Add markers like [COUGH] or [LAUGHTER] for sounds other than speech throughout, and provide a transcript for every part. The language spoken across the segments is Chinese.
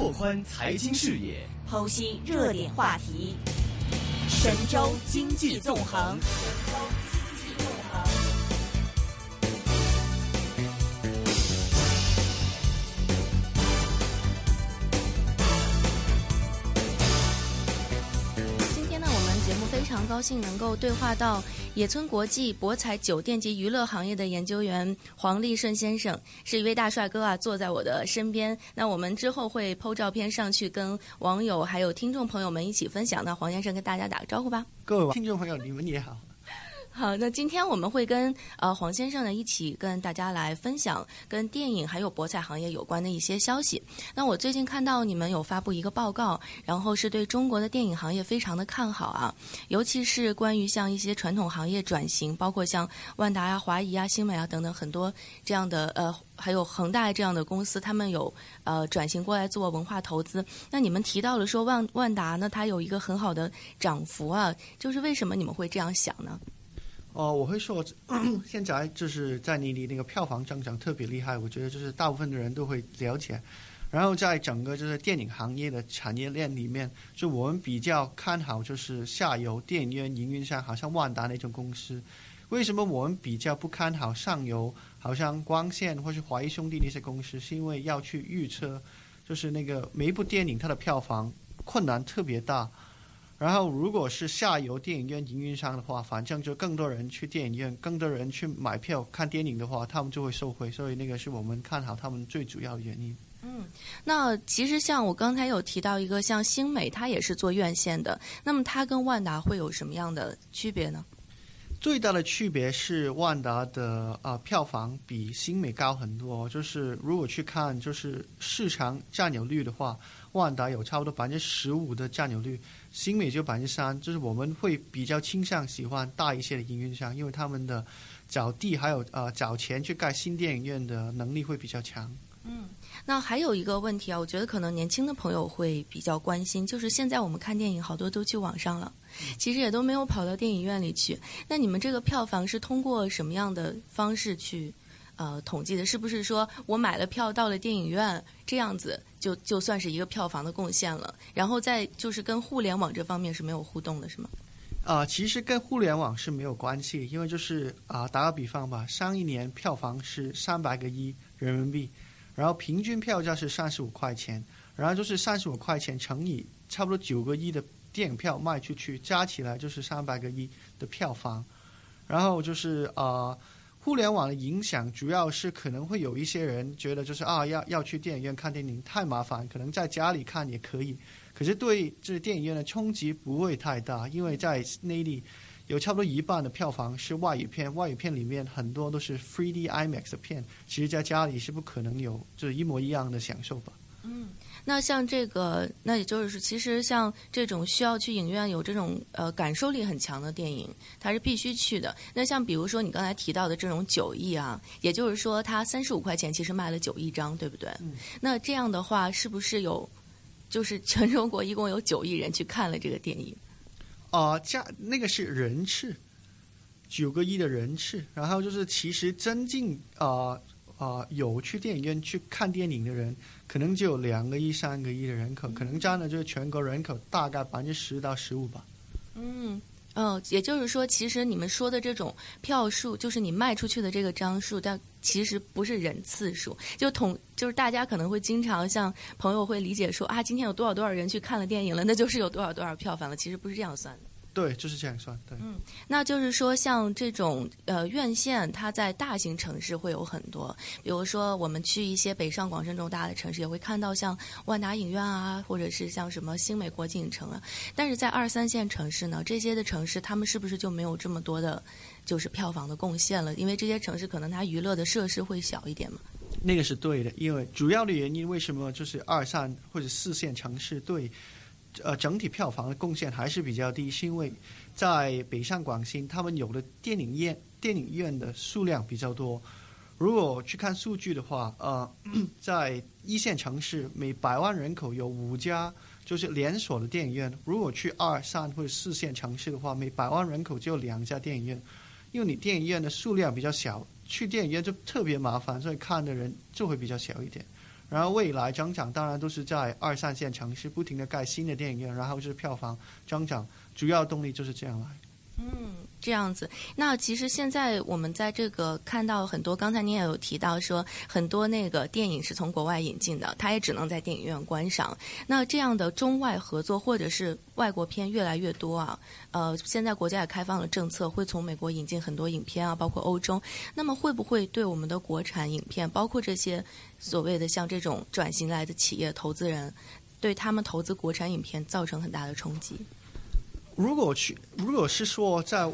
拓宽财经视野，剖析热点话题，神州经济纵横。今天呢，我们节目非常高兴能够对话到野村国际博彩酒店及娱乐行业的研究员黄立顺先生，是一位大帅哥啊，坐在我的身边。那我们之后会剖照片上去，跟网友还有听众朋友们一起分享。那黄先生跟大家打个招呼吧。各位听众朋友，你们也好。好，那今天我们会跟呃黄先生呢一起跟大家来分享跟电影还有博彩行业有关的一些消息。那我最近看到你们有发布一个报告，然后是对中国的电影行业非常的看好啊，尤其是关于像一些传统行业转型，包括像万达呀、华谊啊、新美啊等等很多这样的呃，还有恒大这样的公司，他们有呃转型过来做文化投资。那你们提到了说万万达呢，它有一个很好的涨幅啊，就是为什么你们会这样想呢？哦，我会说，[CLEARS THROAT] 现在就是在内地那个票房增长特别厉害，我觉得就是大部分的人都会了解。然后在整个就是电影行业的产业链里面，就我们比较看好就是下游电影院营运商，好像万达那种公司。为什么我们比较不看好上游，好像光线或是华谊兄弟那些公司？是因为要去预测，就是那个每一部电影它的票房困难特别大。然后，如果是下游电影院营运商的话，反正就更多人去电影院，更多人去买票看电影的话，他们就会受惠。所以，那个是我们看好他们最主要的原因。嗯，那其实像我刚才有提到一个，像星美，它也是做院线的。那么，它跟万达会有什么样的区别呢？最大的区别是万达的啊票房比星美高很多。就是如果去看就是市场占有率的话，万达有差不多百分之十五的占有率。新美就百分之三，就是我们会比较倾向喜欢大一些的营运商，因为他们的找地还有呃找钱去盖新电影院的能力会比较强。嗯，那还有一个问题啊，我觉得可能年轻的朋友会比较关心，就是现在我们看电影好多都去网上了，其实也都没有跑到电影院里去。那你们这个票房是通过什么样的方式去？呃，统计的是不是说我买了票到了电影院这样子就就算是一个票房的贡献了？然后再就是跟互联网这方面是没有互动的，是吗？啊，其实跟互联网是没有关系，因为就是啊，打个比方吧，上一年票房是三百个亿人民币，然后平均票价是三十五块钱，然后就是三十五块钱乘以差不多九个亿的电影票卖出去，加起来就是三百个亿的票房，然后就是啊。互联网的影响主要是可能会有一些人觉得就是啊要要去电影院看电影太麻烦，可能在家里看也可以。可是对这电影院的冲击不会太大，因为在内地有差不多一半的票房是外语片，外语片里面很多都是 3D IMAX 的片，其实在家里是不可能有就是一模一样的享受吧。嗯。那像这个，那也就是其实像这种需要去影院有这种呃感受力很强的电影，它是必须去的。那像比如说你刚才提到的这种九亿啊，也就是说它三十五块钱其实卖了九亿张，对不对？那这样的话，是不是有就是全中国一共有九亿人去看了这个电影？啊，加那个是人次，九个亿的人次，然后就是其实真正啊啊有去电影院去看电影的人。可能就有两个亿、三个亿的人口，可能占了就是全国人口大概百分之十到十五吧。嗯，嗯，也就是说，其实你们说的这种票数，就是你卖出去的这个张数，但其实不是人次数。就统，就是大家可能会经常像朋友会理解说啊，今天有多少多少人去看了电影了，那就是有多少多少票房了。其实不是这样算的。对，就是这样算。对，嗯，那就是说，像这种呃院线，它在大型城市会有很多，比如说我们去一些北上广深这种大的城市，也会看到像万达影院啊，或者是像什么新美国际影城啊。但是在二三线城市呢，这些的城市，他们是不是就没有这么多的，就是票房的贡献了？因为这些城市可能它娱乐的设施会小一点嘛。那个是对的，因为主要的原因，为什么就是二三或者四线城市对？呃，整体票房的贡献还是比较低，是因为在北上广深，他们有的电影院电影院的数量比较多。如果去看数据的话，呃，在一线城市每百万人口有五家就是连锁的电影院；如果去二三或者四线城市的话，每百万人口就有两家电影院。因为你电影院的数量比较小，去电影院就特别麻烦，所以看的人就会比较小一点。然后未来增长当然都是在二三线城市不停的盖新的电影院，然后就是票房增长，主要动力就是这样来。嗯，这样子。那其实现在我们在这个看到很多，刚才您也有提到说，很多那个电影是从国外引进的，它也只能在电影院观赏。那这样的中外合作或者是外国片越来越多啊。呃，现在国家也开放了政策，会从美国引进很多影片啊，包括欧洲。那么会不会对我们的国产影片，包括这些所谓的像这种转型来的企业投资人，对他们投资国产影片造成很大的冲击？如果去，如果是说在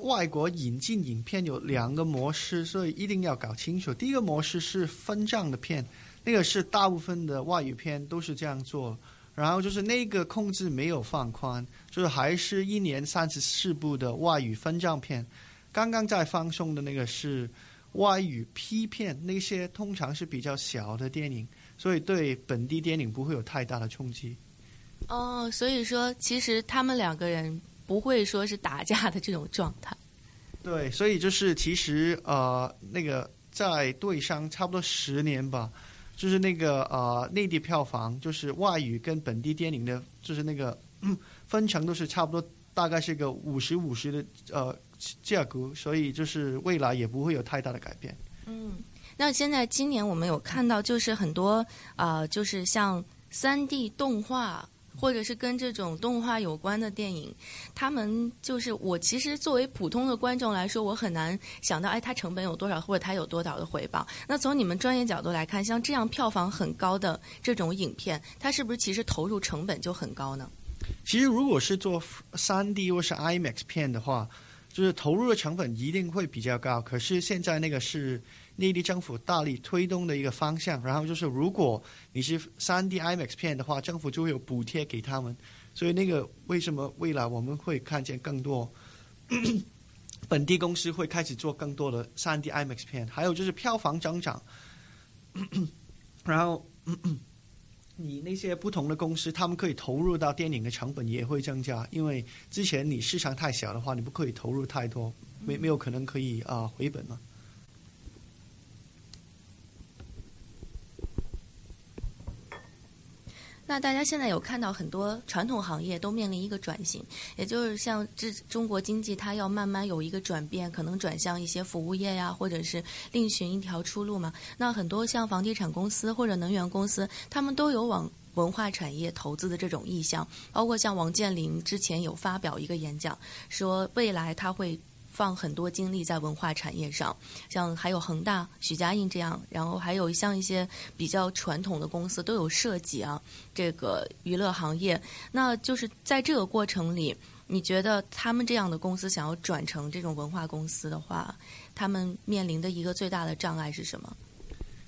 外国引进影片有两个模式，所以一定要搞清楚。第一个模式是分账的片，那个是大部分的外语片都是这样做。然后就是那个控制没有放宽，就是还是一年三十四部的外语分账片。刚刚在放送的那个是外语批片，那些通常是比较小的电影，所以对本地电影不会有太大的冲击。哦，所以说其实他们两个人不会说是打架的这种状态。对，所以就是其实呃，那个在对商差不多十年吧。就是那个呃，内地票房就是外语跟本地电影的，就是那个分成都是差不多，大概是个五十五十的呃价格，所以就是未来也不会有太大的改变。嗯，那现在今年我们有看到，就是很多啊，就是像三 D 动画。或者是跟这种动画有关的电影，他们就是我其实作为普通的观众来说，我很难想到，哎，它成本有多少，或者它有多少的回报。那从你们专业角度来看，像这样票房很高的这种影片，它是不是其实投入成本就很高呢？其实，如果是做三 D 或是 IMAX 片的话，就是投入的成本一定会比较高。可是现在那个是。内地政府大力推动的一个方向，然后就是如果你是三 D IMAX 片的话，政府就会有补贴给他们。所以那个为什么未来我们会看见更多本地公司会开始做更多的三 D IMAX 片？还有就是票房增长，[COUGHS] 然后你那些不同的公司，他们可以投入到电影的成本也会增加，因为之前你市场太小的话，你不可以投入太多，没没有可能可以啊回本嘛。那大家现在有看到很多传统行业都面临一个转型，也就是像这中国经济它要慢慢有一个转变，可能转向一些服务业呀，或者是另寻一条出路嘛。那很多像房地产公司或者能源公司，他们都有往文化产业投资的这种意向，包括像王健林之前有发表一个演讲，说未来他会。放很多精力在文化产业上，像还有恒大、许家印这样，然后还有像一些比较传统的公司都有涉及啊，这个娱乐行业。那就是在这个过程里，你觉得他们这样的公司想要转成这种文化公司的话，他们面临的一个最大的障碍是什么？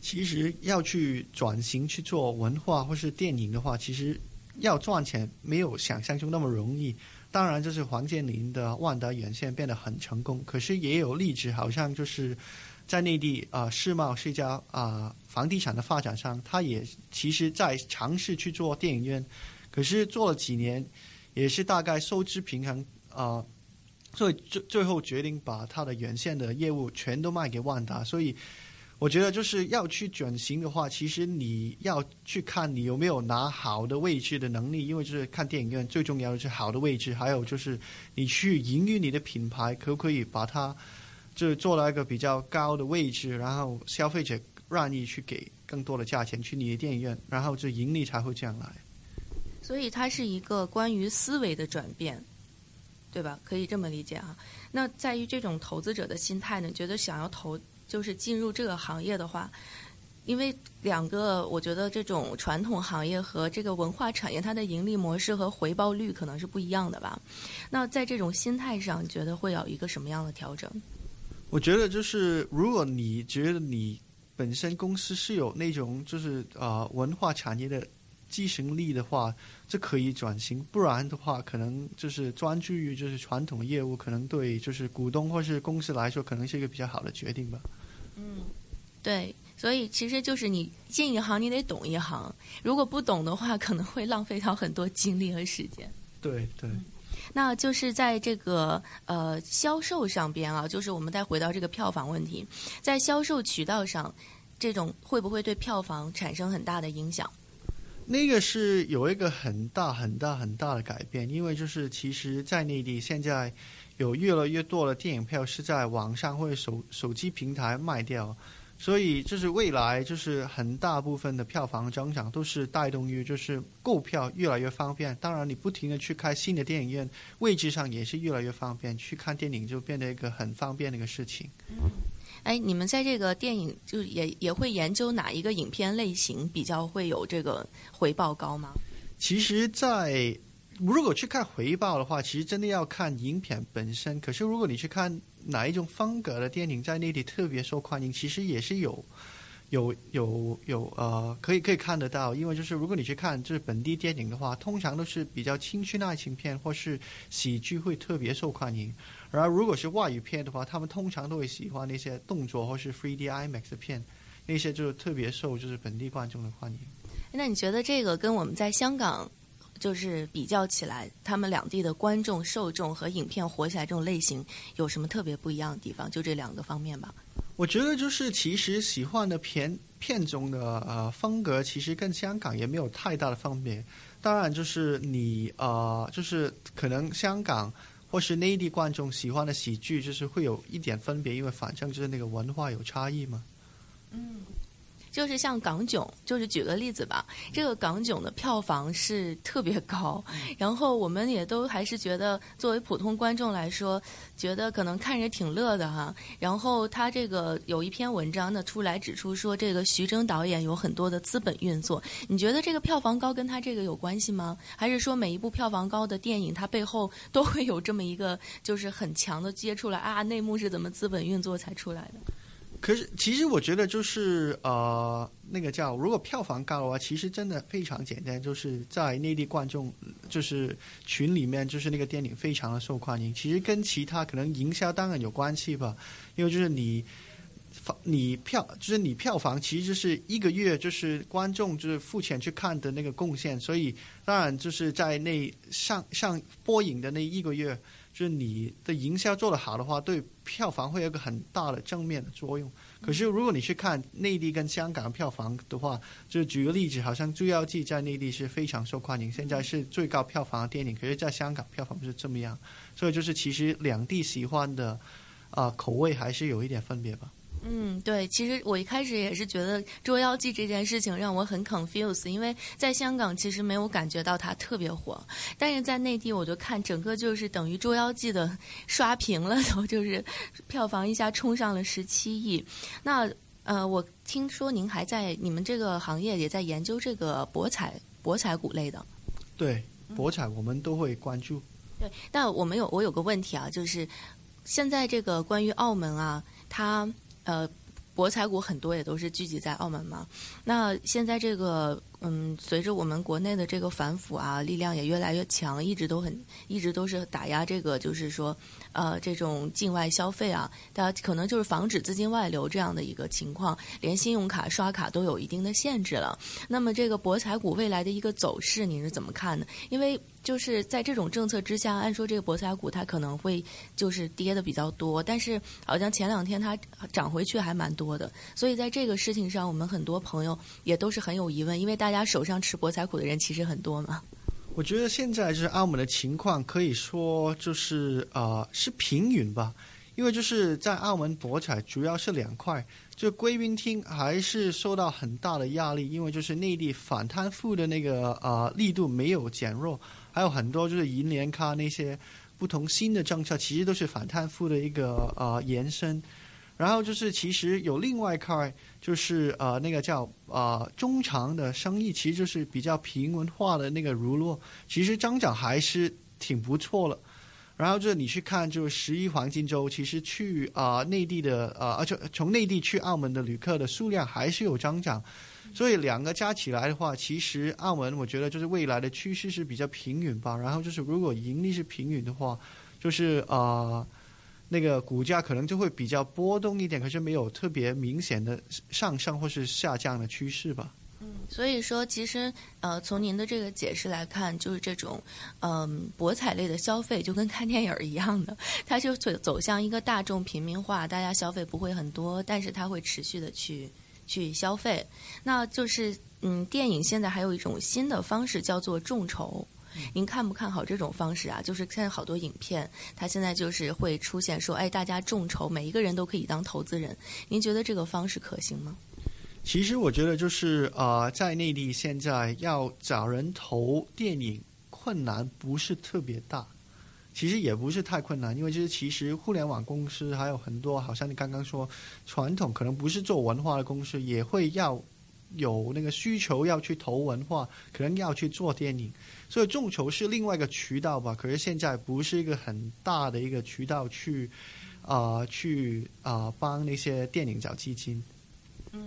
其实要去转型去做文化或是电影的话，其实要赚钱没有想象中那么容易。当然，就是黄建林的万达院线变得很成功，可是也有例子，好像就是在内地啊，世贸是一家啊房地产的发展商，他也其实在尝试去做电影院，可是做了几年，也是大概收支平衡啊，所以最最后决定把他的原线的业务全都卖给万达，所以。我觉得就是要去转型的话，其实你要去看你有没有拿好的位置的能力，因为就是看电影院最重要的是好的位置，还有就是你去营运你的品牌，可不可以把它就做到一个比较高的位置，然后消费者愿意去给更多的价钱去你的电影院，然后就盈利才会这样来。所以它是一个关于思维的转变，对吧？可以这么理解啊。那在于这种投资者的心态呢？觉得想要投。就是进入这个行业的话，因为两个，我觉得这种传统行业和这个文化产业，它的盈利模式和回报率可能是不一样的吧。那在这种心态上，你觉得会有一个什么样的调整？我觉得就是，如果你觉得你本身公司是有那种就是啊文化产业的继承力的话，这可以转型；不然的话，可能就是专注于就是传统业务，可能对就是股东或是公司来说，可能是一个比较好的决定吧。嗯，对，所以其实就是你进一行，你得懂一行。如果不懂的话，可能会浪费掉很多精力和时间。对对，那就是在这个呃销售上边啊，就是我们再回到这个票房问题，在销售渠道上，这种会不会对票房产生很大的影响？那个是有一个很大很大很大的改变，因为就是其实，在内地现在有越来越多的电影票是在网上或者手手机平台卖掉，所以就是未来就是很大部分的票房增长都是带动于就是购票越来越方便。当然，你不停的去开新的电影院，位置上也是越来越方便，去看电影就变得一个很方便的一个事情。哎，你们在这个电影就也也会研究哪一个影片类型比较会有这个回报高吗？其实，在如果去看回报的话，其实真的要看影片本身。可是，如果你去看哪一种风格的电影在内地特别受欢迎，其实也是有有有有呃，可以可以看得到。因为就是如果你去看就是本地电影的话，通常都是比较青春爱情片或是喜剧会特别受欢迎。然后，如果是外语片的话，他们通常都会喜欢那些动作或是 3D IMAX 的片，那些就特别受就是本地观众的欢迎。那你觉得这个跟我们在香港就是比较起来，他们两地的观众受众和影片火起来这种类型有什么特别不一样的地方？就这两个方面吧。我觉得就是其实喜欢的片片中的呃风格，其实跟香港也没有太大的分别。当然，就是你呃，就是可能香港。或是内地观众喜欢的喜剧，就是会有一点分别，因为反正就是那个文化有差异嘛。嗯。就是像港囧，就是举个例子吧，这个港囧的票房是特别高，然后我们也都还是觉得，作为普通观众来说，觉得可能看着挺乐的哈。然后他这个有一篇文章呢出来指出说，这个徐峥导演有很多的资本运作。你觉得这个票房高跟他这个有关系吗？还是说每一部票房高的电影，它背后 [LAUGHS] 都会有这么一个就是很强的接出来啊？内幕是怎么资本运作才出来的？可是，其实我觉得就是呃，那个叫如果票房高的话，其实真的非常简单，就是在内地观众就是群里面，就是那个电影非常的受欢迎。其实跟其他可能营销当然有关系吧，因为就是你你票就是你票房其实是一个月就是观众就是付钱去看的那个贡献，所以当然就是在那上上播影的那一个月。就是你的营销做得好的话，对票房会有个很大的正面的作用。可是如果你去看内地跟香港票房的话，就举个例子，好像《捉妖记》在内地是非常受欢迎，现在是最高票房的电影，可是在香港票房不是这么样。所以就是其实两地喜欢的啊口味还是有一点分别吧。嗯，对，其实我一开始也是觉得《捉妖记》这件事情让我很 confused，因为在香港其实没有感觉到它特别火，但是在内地我就看整个就是等于《捉妖记》的 [LAUGHS] 刷屏了，都就是票房一下冲上了十七亿。那呃，我听说您还在你们这个行业也在研究这个博彩博彩股类的。对，博彩我们都会关注。对，那我们有我有个问题啊，就是现在这个关于澳门啊，它。呃，博彩股很多也都是聚集在澳门嘛。那现在这个，嗯，随着我们国内的这个反腐啊，力量也越来越强，一直都很，一直都是打压这个，就是说。呃，这种境外消费啊，大家可能就是防止资金外流这样的一个情况，连信用卡刷卡都有一定的限制了。那么，这个博彩股未来的一个走势，您是怎么看呢？因为就是在这种政策之下，按说这个博彩股它可能会就是跌的比较多，但是好像前两天它涨回去还蛮多的。所以在这个事情上，我们很多朋友也都是很有疑问，因为大家手上持博彩股的人其实很多嘛。我觉得现在就是澳门的情况，可以说就是呃是平允吧，因为就是在澳门博彩主要是两块，就贵宾厅还是受到很大的压力，因为就是内地反贪腐的那个呃力度没有减弱，还有很多就是银联卡那些不同新的政策，其实都是反贪腐的一个呃延伸。然后就是，其实有另外一块，就是呃，那个叫呃中长的生意，其实就是比较平稳化的那个如落，其实增长还是挺不错了。然后就是你去看，就是十一黄金周，其实去啊内地的呃，而且从内地去澳门的旅客的数量还是有增长。所以两个加起来的话，其实澳门我觉得就是未来的趋势是比较平稳吧。然后就是如果盈利是平稳的话，就是呃。那个股价可能就会比较波动一点，可是没有特别明显的上升或是下降的趋势吧。嗯，所以说其实呃，从您的这个解释来看，就是这种嗯博彩类的消费就跟看电影一样的，它就走走向一个大众平民化，大家消费不会很多，但是它会持续的去去消费。那就是嗯，电影现在还有一种新的方式叫做众筹。您看不看好这种方式啊？就是现在好多影片，它现在就是会出现说，哎，大家众筹，每一个人都可以当投资人。您觉得这个方式可行吗？其实我觉得就是呃，在内地现在要找人投电影困难不是特别大，其实也不是太困难，因为就是其实互联网公司还有很多，好像你刚刚说传统可能不是做文化的公司，也会要有那个需求要去投文化，可能要去做电影，所以众筹是另外一个渠道吧。可是现在不是一个很大的一个渠道去啊、去啊、帮那些电影找基金。嗯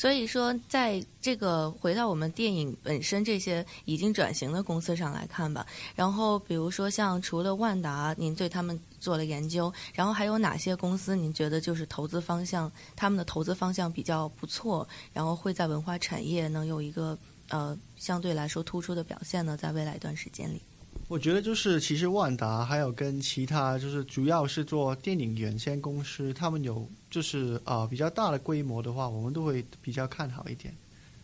所以说，在这个回到我们电影本身这些已经转型的公司上来看吧，然后比如说像除了万达，您对他们做了研究，然后还有哪些公司您觉得就是投资方向，他们的投资方向比较不错，然后会在文化产业能有一个呃相对来说突出的表现呢？在未来一段时间里，我觉得就是，其实万达还有跟其他就是主要是做电影原先公司，他们有就是呃比较大的规模的话，我们都会比较看好一点。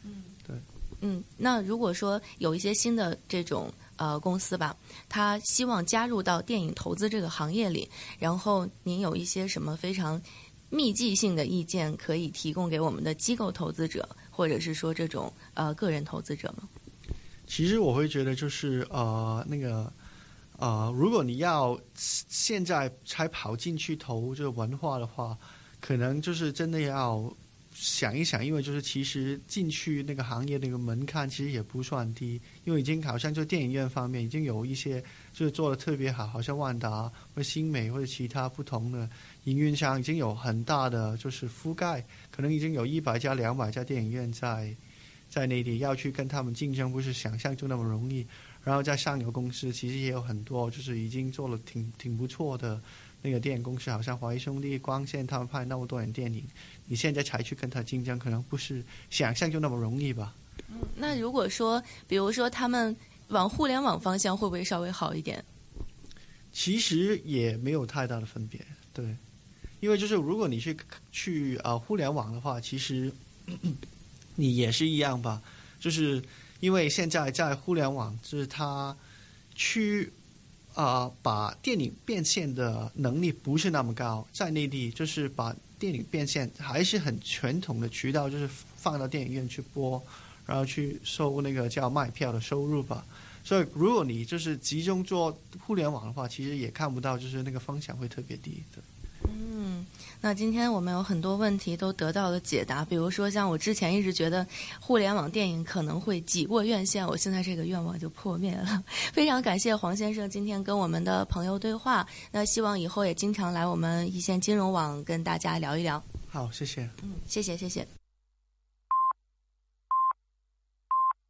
嗯，对。嗯那如果说有一些新的这种呃公司吧，他希望加入到电影投资这个行业里，然后您有一些什么非常密集性的意见可以提供给我们的机构投资者，或者是说这种呃个人投资者吗？其实我会觉得就是呃那个呃，如果你要现在才跑进去投这个文化的话，可能就是真的要想一想，因为就是其实进去那个行业那个门槛其实也不算低，因为已经好像就电影院方面已经有一些就是做的特别好，好像万达或新美或者其他不同的营运商已经有很大的就是覆盖，可能已经有一百家、两百家电影院在在内地要去跟他们竞争，不是想象中那么容易。然后在上游公司其实也有很多，就是已经做了挺挺不错的那个电影公司，好像华谊兄弟、光线他们拍那么多年电影，你现在才去跟他竞争，可能不是想象就那么容易吧？那如果说，比如说他们往互联网方向，会不会稍微好一点？其实也没有太大的分别，对，因为就是如果你去去啊、呃互联网的话，其实你也是一样吧，就是因为现在在互联网，就是它去啊、把电影变现的能力不是那么高，在内地就是把电影变现还是很传统的渠道，就是放到电影院去播，然后去收那个叫卖票的收入吧。所以，如果你就是集中做互联网的话，其实也看不到，就是那个方向会特别低的。嗯，那今天我们有很多问题都得到了解答，比如说像我之前一直觉得互联网电影可能会挤过院线，我现在这个愿望就破灭了。[LAUGHS] 非常感谢黄先生今天跟我们的朋友对话，那希望以后也经常来我们一线金融网跟大家聊一聊。好，谢谢。嗯，谢谢谢谢。